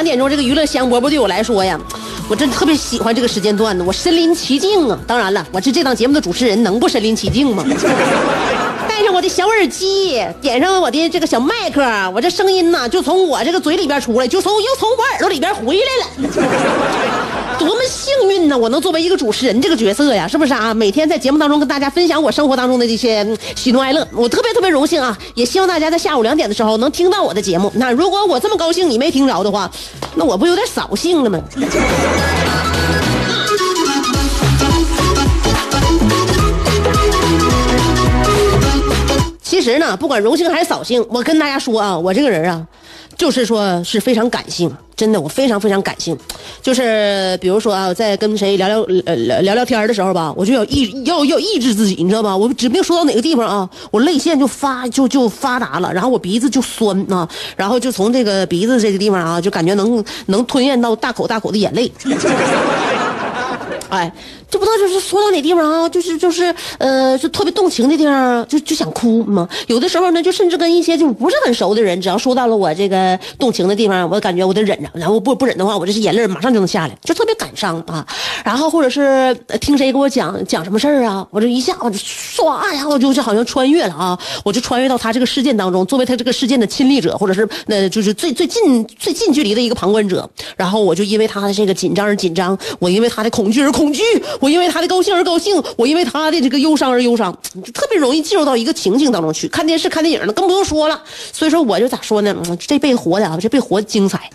两点钟，这个娱乐香饽饽对我来说呀，我真特别喜欢这个时间段呢，我身临其境啊。当然了，我是这档节目的主持人，能不身临其境吗？戴上我的小耳机，点上我的这个小麦克，我这声音呢就从我这个嘴里边出来，就从又从我耳朵里边回来了。多么幸运呢！我能作为一个主持人这个角色呀，是不是啊？每天在节目当中跟大家分享我生活当中的这些喜怒哀乐，我特别特别荣幸啊！也希望大家在下午两点的时候能听到我的节目。那如果我这么高兴你没听着的话，那我不有点扫兴了吗？其实呢，不管荣幸还是扫兴，我跟大家说啊，我这个人啊，就是说是非常感性，真的，我非常非常感性。就是比如说啊，在跟谁聊聊呃聊聊天的时候吧，我就要抑要要抑制自己，你知道吧？我指不定说到哪个地方啊，我泪腺就发就就发达了，然后我鼻子就酸啊，然后就从这个鼻子这个地方啊，就感觉能能吞咽到大口大口的眼泪。哎，就不知道就是说到哪地方啊，就是就是呃，就特别动情的地方，就就想哭嘛。有的时候呢，就甚至跟一些就不是很熟的人，只要说到了我这个动情的地方，我感觉我得忍着，然后不不忍的话，我这是眼泪马上就能下来，就特别感伤啊。然后或者是听谁给我讲讲什么事儿啊，我这一下我就唰呀，我就是好像穿越了啊，我就穿越到他这个事件当中，作为他这个事件的亲历者，或者是那就是最最近最近距离的一个旁观者。然后我就因为他的这个紧张而紧张，我因为他的恐惧而恐惧，我因为他的高兴而高兴，我因为他的这个忧伤而忧伤，就特别容易进入到一个情境当中去。看电视、看电影呢，更不用说了。所以说，我就咋说呢？这辈子活的啊，这辈子活的精彩。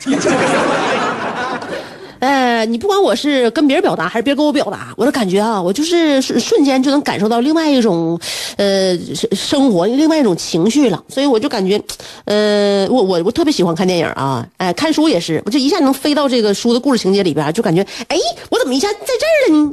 呃，你不管我是跟别人表达还是别人跟我表达，我的感觉啊，我就是瞬瞬间就能感受到另外一种，呃，生生活，另外一种情绪了。所以我就感觉，呃，我我我特别喜欢看电影啊，哎、看书也是，我就一下能飞到这个书的故事情节里边，就感觉，哎，我怎么一下在这儿了呢？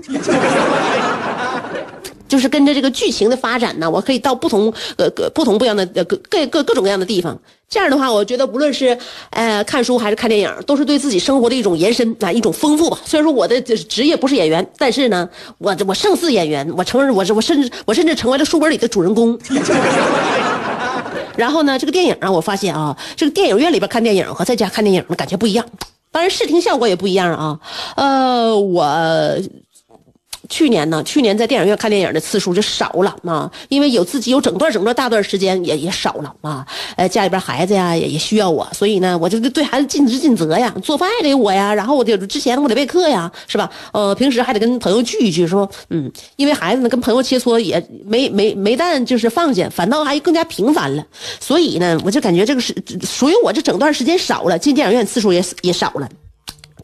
就是跟着这个剧情的发展呢，我可以到不同呃各不同不一样的各各各各种各样的地方。这样的话，我觉得无论是呃看书还是看电影，都是对自己生活的一种延伸啊，一种丰富吧。虽然说我的职业不是演员，但是呢，我我胜似演员，我承认我是我甚至我甚至成为了书本里的主人公。然后呢，这个电影啊，我发现啊，这个电影院里边看电影和在家看电影的感觉不一样，当然视听效果也不一样啊。呃，我。去年呢，去年在电影院看电影的次数就少了啊，因为有自己有整段整段大段时间也也少了啊，呃，家里边孩子呀也也需要我，所以呢，我就对孩子尽职尽责呀，做饭也得我呀，然后我得之前我得备课呀，是吧？呃，平时还得跟朋友聚一聚，说嗯，因为孩子呢跟朋友切磋也没没没但就是放下，反倒还更加频繁了，所以呢，我就感觉这个是属于我这整段时间少了，进电影院次数也也少了。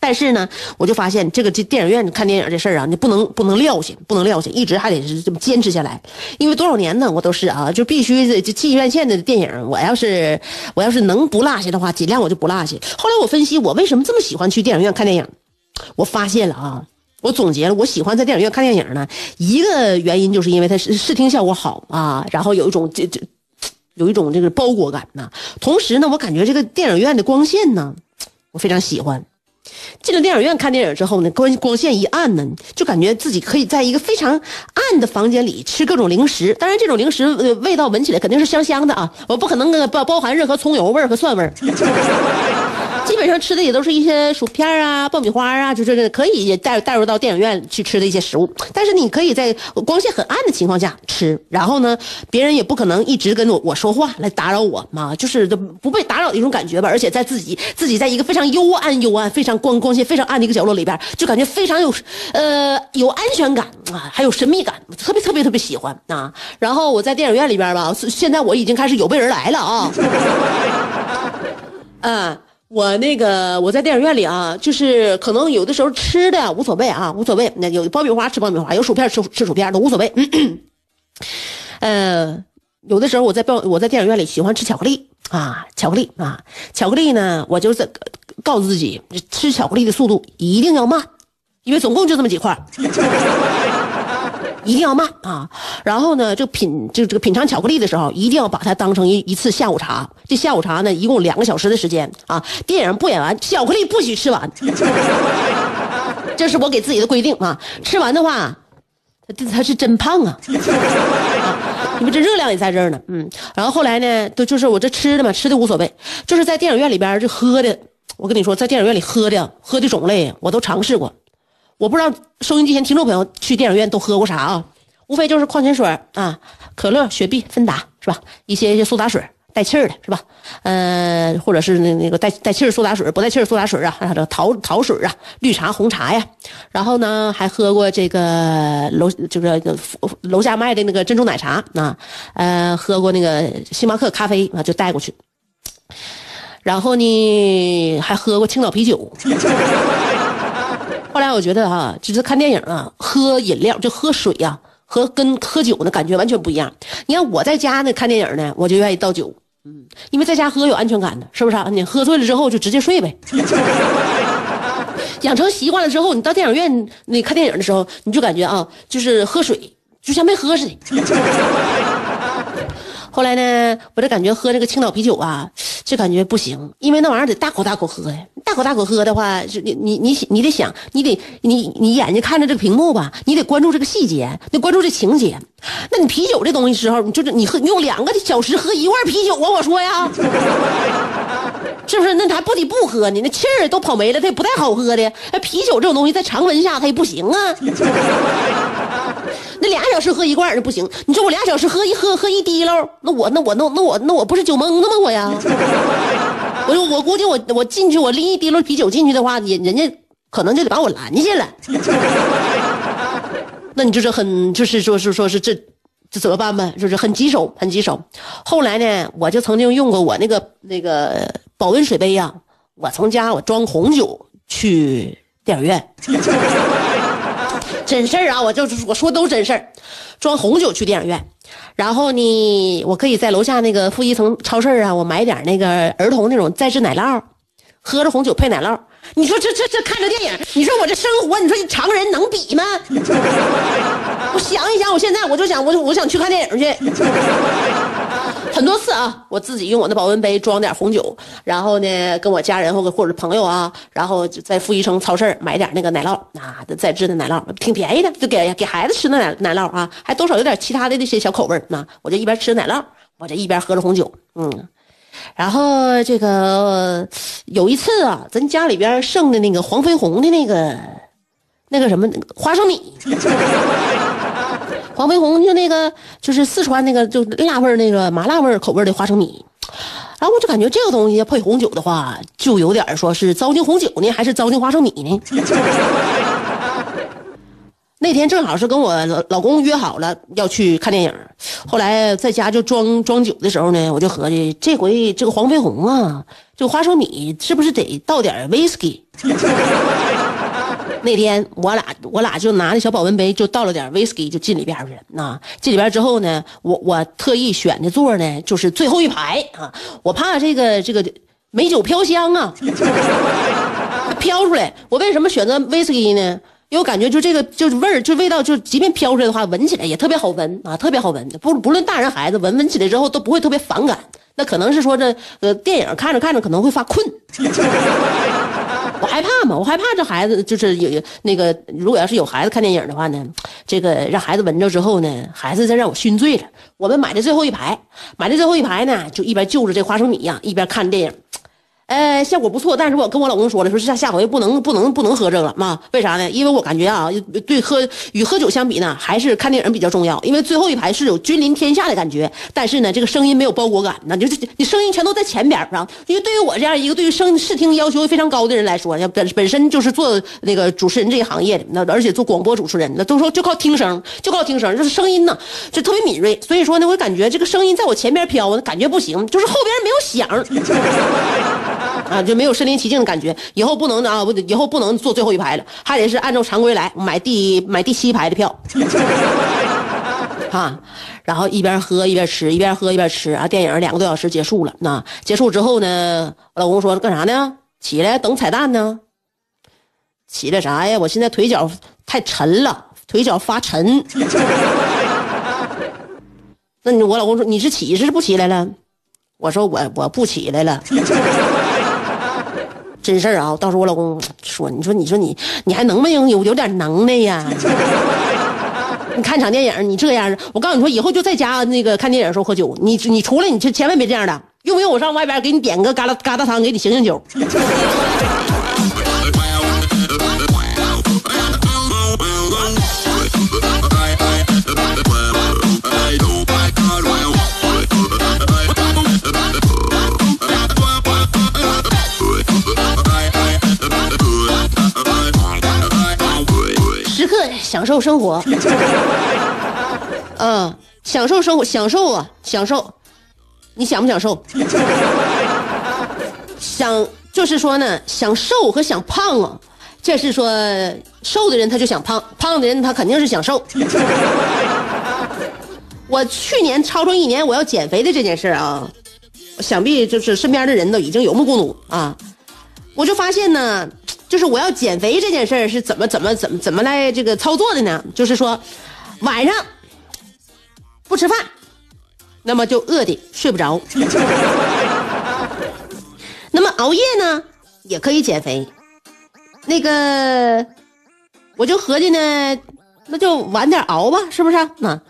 但是呢，我就发现这个这电影院看电影这事儿啊，你不能不能撂下，不能撂下，一直还得是这么坚持下来。因为多少年呢，我都是啊，就必须这这进院线的电影，我要是我要是能不落下的话，尽量我就不落下。后来我分析，我为什么这么喜欢去电影院看电影，我发现了啊，我总结了，我喜欢在电影院看电影呢，一个原因就是因为它视视听效果好啊，然后有一种这这有一种这个包裹感呐。同时呢，我感觉这个电影院的光线呢，我非常喜欢。进了电影院看电影之后呢，光光线一暗呢，就感觉自己可以在一个非常暗的房间里吃各种零食。当然，这种零食呃味道闻起来肯定是香香的啊，我不可能包包含任何葱油味儿和蒜味儿。基本上吃的也都是一些薯片啊、爆米花啊，就是可以带带入到电影院去吃的一些食物。但是你可以在光线很暗的情况下吃，然后呢，别人也不可能一直跟我我说话来打扰我嘛，就是不被打扰的一种感觉吧。而且在自己自己在一个非常幽暗、幽暗、非常光光线非常暗的一个角落里边，就感觉非常有呃有安全感啊，还有神秘感，特别特别特别喜欢啊。然后我在电影院里边吧，现在我已经开始有备而来了啊。嗯，我那个我在电影院里啊，就是可能有的时候吃的无所谓啊，无所谓。那有爆米花吃爆米花，有薯片吃吃薯片都无所谓。呃，有的时候我在报我在电影院里喜欢吃巧克力啊，巧克力啊，巧克力呢，我就是告诉自己吃巧克力的速度一定要慢，因为总共就这么几块。一定要慢啊！然后呢，这品就这个品尝巧克力的时候，一定要把它当成一一次下午茶。这下午茶呢，一共两个小时的时间啊。电影不演完，巧克力不许吃完。这是我给自己的规定啊。吃完的话，他他是真胖啊，因为这热量也在这儿呢。嗯，然后后来呢，都就是我这吃的嘛，吃的无所谓。就是在电影院里边这喝的，我跟你说，在电影院里喝的喝的种类我都尝试过。我不知道收音机前听众朋友去电影院都喝过啥啊？无非就是矿泉水啊，可乐、雪碧、芬达是吧？一些一些苏打水带气儿的是吧？呃，或者是那那个带带气儿苏打水，不带气儿苏打水啊，这桃桃水啊，绿茶、红茶呀。然后呢，还喝过这个楼就是楼下卖的那个珍珠奶茶啊，呃，喝过那个星巴克咖啡啊，就带过去。然后呢，还喝过青岛啤酒。后来我觉得哈，就是看电影啊，喝饮料就喝水呀，和跟喝酒呢感觉完全不一样。你看我在家呢看电影呢，我就愿意倒酒，嗯，因为在家喝有安全感的，是不是？你喝醉了之后就直接睡呗。养成习惯了之后，你到电影院你看电影的时候，你就感觉啊，就是喝水就像没喝似的。后来呢，我就感觉喝这个青岛啤酒啊，就感觉不行，因为那玩意儿得大口大口喝呀。大口大口喝的话，是你你你你得想，你得你你眼睛看着这个屏幕吧，你得关注这个细节，得关注这情节。那你啤酒这东西时候，就是你喝，你用两个小时喝一罐啤酒啊？我说呀，是不是？那还不得不喝呢？那气儿都跑没了，它也不太好喝的。那啤酒这种东西在常温下它也不行啊。那俩小时喝一罐就不行。你说我俩小时喝一喝喝一滴漏，那我那我那那我那我不是酒蒙子吗？我呀，我我估计我我进去我拎一滴溜啤酒进去的话，人人家可能就得把我拦下了。那你就是很就是说是说是这这怎么办吧？就是很棘手很棘手。后来呢，我就曾经用过我那个那个保温水杯呀，我从家我装红酒去电影院。真事儿啊，我就我说都真事儿，装红酒去电影院，然后呢，我可以在楼下那个负一层超市啊，我买点那个儿童那种再制奶酪，喝着红酒配奶酪。你说这这这看着电影，你说我这生活，你说你常人能比吗？我想一想，我现在我就想，我我想去看电影去。很多次啊，我自己用我的保温杯装点红酒，然后呢，跟我家人或者或者朋友啊，然后在富一城超市买点那个奶酪啊，再制的奶酪，挺便宜的，就给给孩子吃的奶奶酪啊，还多少有点其他的那些小口味儿啊。我就一边吃奶酪，我这一边喝着红酒，嗯。然后这个有一次啊，咱家里边剩的那个黄飞鸿的那个那个什么花生米。黄飞鸿就那个，就是四川那个，就辣味那个麻辣味口味的花生米，然后我就感觉这个东西配红酒的话，就有点说是糟践红酒呢，还是糟践花生米呢？那天正好是跟我老公约好了要去看电影，后来在家就装装酒的时候呢，我就合计这回这个黄飞鸿啊，这花生米是不是得倒点威士忌？那天我俩我俩就拿那小保温杯，就倒了点威士忌，就进里边去了。那进里边之后呢，我我特意选的座呢，就是最后一排啊，我怕这个这个美酒飘香啊，飘出来。我为什么选择威士忌呢？因为我感觉就这个就是味儿，就味道，就即便飘出来的话，闻起来也特别好闻啊，特别好闻。不不论大人孩子闻闻起来之后都不会特别反感。那可能是说这呃电影看着看着可能会发困。我害怕嘛，我害怕这孩子就是有那个，如果要是有孩子看电影的话呢，这个让孩子闻着之后呢，孩子再让我熏醉了。我们买的最后一排，买的最后一排呢，就一边就着这花生米呀，一边看电影。呃，效果不错，但是我跟我老公说了，说下下回不能不能不能喝这个了嘛？为啥呢？因为我感觉啊，对喝与喝酒相比呢，还是看电影比较重要。因为最后一排是有君临天下的感觉，但是呢，这个声音没有包裹感，那就是你声音全都在前边上。因为对于我这样一个对于声视听要求非常高的人来说，本本身就是做那个主持人这一行业的，那而且做广播主持人，那都说就靠听声，就靠听声，就是声音呢就特别敏锐。所以说呢，我感觉这个声音在我前边飘，感觉不行，就是后边没有响。啊，就没有身临其境的感觉。以后不能啊，不，以后不能坐最后一排了，还得是按照常规来，买第买第七排的票。啊，然后一边喝一边吃，一边喝一边吃啊。电影两个多小时结束了，那结束之后呢，我老公说干啥呢？起来等彩蛋呢？起来啥呀？我现在腿脚太沉了，腿脚发沉。那你我老公说你是起是不起来了？我说我我不起来了。真事儿啊！到时候我老公说：“你说，你说你，你还能不能有有点能耐呀？你看场电影，你这样，我告诉你说，以后就在家那个看电影的时候喝酒，你你出来，你就千万别这样的。用不用我上外边给你点个疙瘩疙瘩汤，给你醒醒酒？”享受生活，嗯，享受生活，享受啊，享受，你想不享受？想就是说呢，想瘦和想胖啊，这是说瘦的人他就想胖，胖的人他肯定是想瘦。我去年超出一年我要减肥的这件事啊，想必就是身边的人都已经有目共睹啊，我就发现呢。就是我要减肥这件事儿是怎么怎么怎么怎么来这个操作的呢？就是说，晚上不吃饭，那么就饿的睡不着。那么熬夜呢也可以减肥。那个我就合计呢，那就晚点熬吧，是不是？那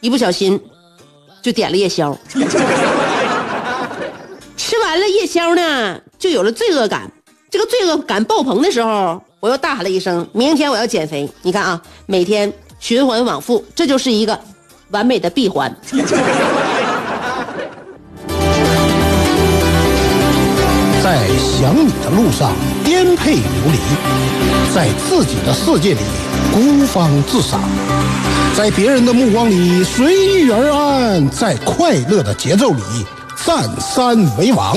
一不小心就点了夜宵，吃完了夜宵呢，就有了罪恶感。这个罪恶感爆棚的时候，我又大喊了一声：“明天我要减肥！”你看啊，每天循环往复，这就是一个完美的闭环。在想你的路上颠沛流离，在自己的世界里孤芳自赏，在别人的目光里随遇而安，在快乐的节奏里占山为王。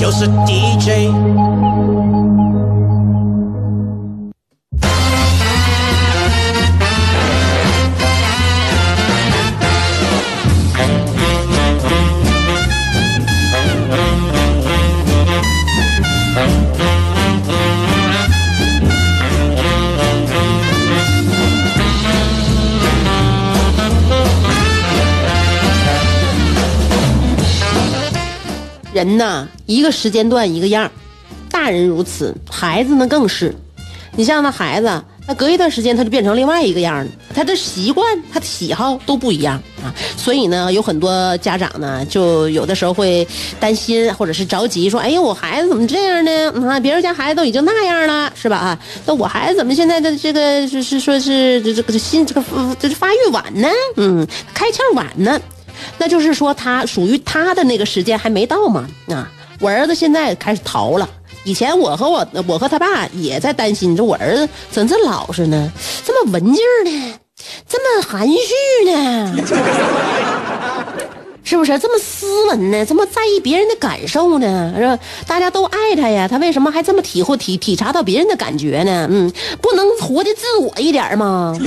就是 DJ。人呐，一个时间段一个样大人如此，孩子呢更是。你像那孩子，他隔一段时间他就变成另外一个样了，他的习惯、他的喜好都不一样啊。所以呢，有很多家长呢，就有的时候会担心或者是着急，说：“哎呀，我孩子怎么这样呢？啊，别人家孩子都已经那样了，是吧？啊，那我孩子怎么现在的这个是是说是这这个心这个这发育晚呢？嗯，开窍晚呢？”那就是说，他属于他的那个时间还没到嘛？啊，我儿子现在开始逃了。以前我和我我和他爸也在担心，说我儿子怎这老实呢？这么文静呢？这么含蓄呢？是不是这么斯文呢？这么在意别人的感受呢？是吧？大家都爱他呀，他为什么还这么体会体体察到别人的感觉呢？嗯，不能活的自我一点吗？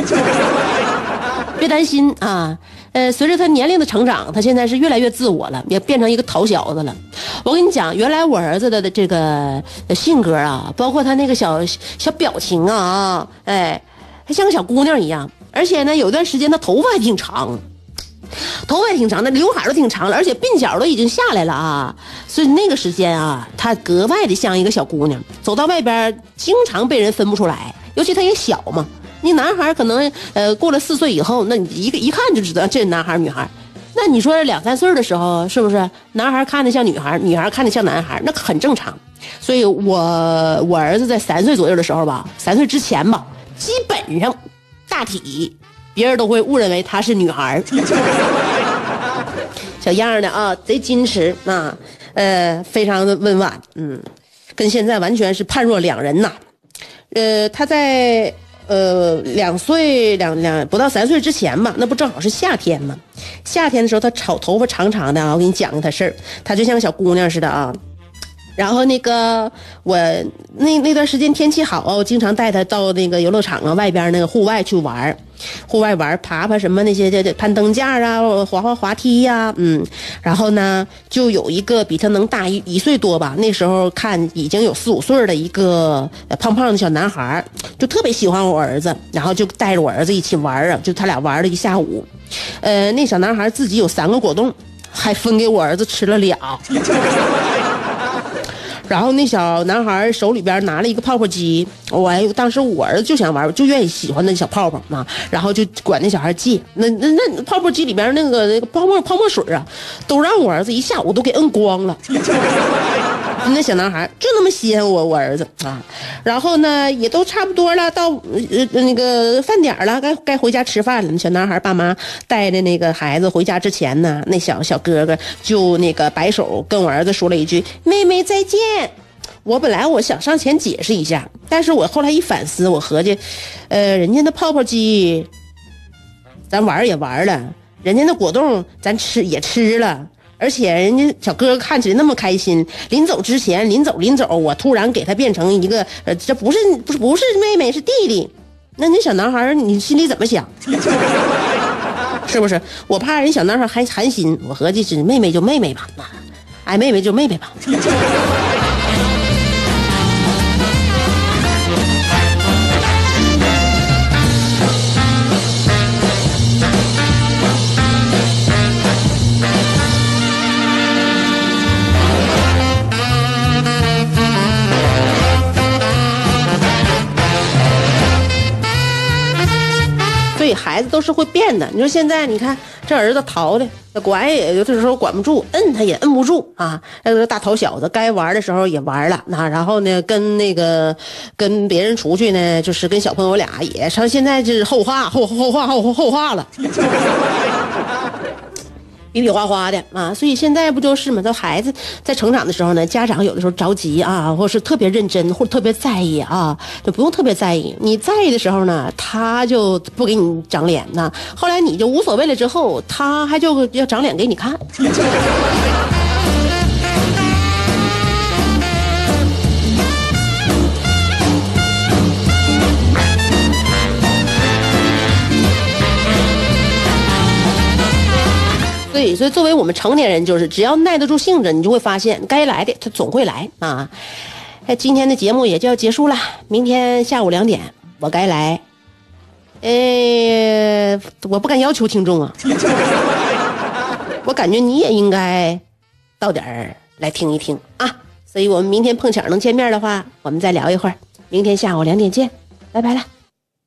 别担心啊。呃，随着他年龄的成长，他现在是越来越自我了，也变成一个淘小子了。我跟你讲，原来我儿子的的这个性格啊，包括他那个小小表情啊，哎，还像个小姑娘一样。而且呢，有一段时间他头发还挺长，头发也挺长，那刘海都挺长了，而且鬓角都已经下来了啊。所以那个时间啊，他格外的像一个小姑娘，走到外边经常被人分不出来，尤其他也小嘛。你男孩可能呃过了四岁以后，那你一个一看就知道这是男孩女孩。那你说两三岁的时候，是不是男孩看着像女孩，女孩看着像男孩，那很正常。所以我我儿子在三岁左右的时候吧，三岁之前吧，基本上大体别人都会误认为她是女孩。小样的啊，贼矜持啊，呃，非常的温婉，嗯，跟现在完全是判若两人呐。呃，他在。呃，两岁两两不到三岁之前吧，那不正好是夏天吗？夏天的时候，他长头发长长的啊，我给你讲个他事儿，他就像个小姑娘似的啊。然后那个我那那段时间天气好，我经常带他到那个游乐场啊外边那个户外去玩户外玩爬爬什么那些这这攀登架啊，滑滑滑梯呀，嗯，然后呢就有一个比他能大一一岁多吧，那时候看已经有四五岁的一个胖胖的小男孩，就特别喜欢我儿子，然后就带着我儿子一起玩啊，就他俩玩了一下午，呃，那小男孩自己有三个果冻，还分给我儿子吃了俩。然后那小男孩手里边拿了一个泡泡机，我当时我儿子就想玩，就愿意喜欢那小泡泡嘛，然后就管那小孩借。那那那泡泡机里边那个那个泡沫泡沫水啊，都让我儿子一下午都给摁光了。那小男孩就那么稀罕我我儿子啊，然后呢也都差不多了，到呃那个饭点了，该该回家吃饭了。小男孩爸妈带着那个孩子回家之前呢，那小小哥哥就那个摆手跟我儿子说了一句：“妹妹再见。”我本来我想上前解释一下，但是我后来一反思，我合计，呃，人家那泡泡机，咱玩也玩了，人家那果冻咱吃也吃了。而且人家小哥哥看起来那么开心，临走之前，临走临走，我突然给他变成一个，呃，这不是不是不是妹妹是弟弟，那那小男孩你心里怎么想？是不是？我怕人小男孩还寒心，我合计是妹妹就妹妹吧，爱妹妹就妹妹吧。孩子都是会变的，你说现在你看这儿子淘的，管也有的时候管不住，摁他也摁不住啊。那个大头小子该玩的时候也玩了，那然后呢，跟那个跟别人出去呢，就是跟小朋友俩也上，现在就是后话后后话后后话了。比比划划的啊，所以现在不就是嘛？这孩子在成长的时候呢，家长有的时候着急啊，或是特别认真，或者特别在意啊，就不用特别在意。你在意的时候呢，他就不给你长脸呢。后来你就无所谓了，之后他还就要长脸给你看。对，所以作为我们成年人，就是只要耐得住性子，你就会发现该来的他总会来啊。哎，今天的节目也就要结束了，明天下午两点我该来。呃，我不敢要求听众啊，我感觉你也应该到点儿来听一听啊。所以我们明天碰巧能见面的话，我们再聊一会儿。明天下午两点见，拜拜了。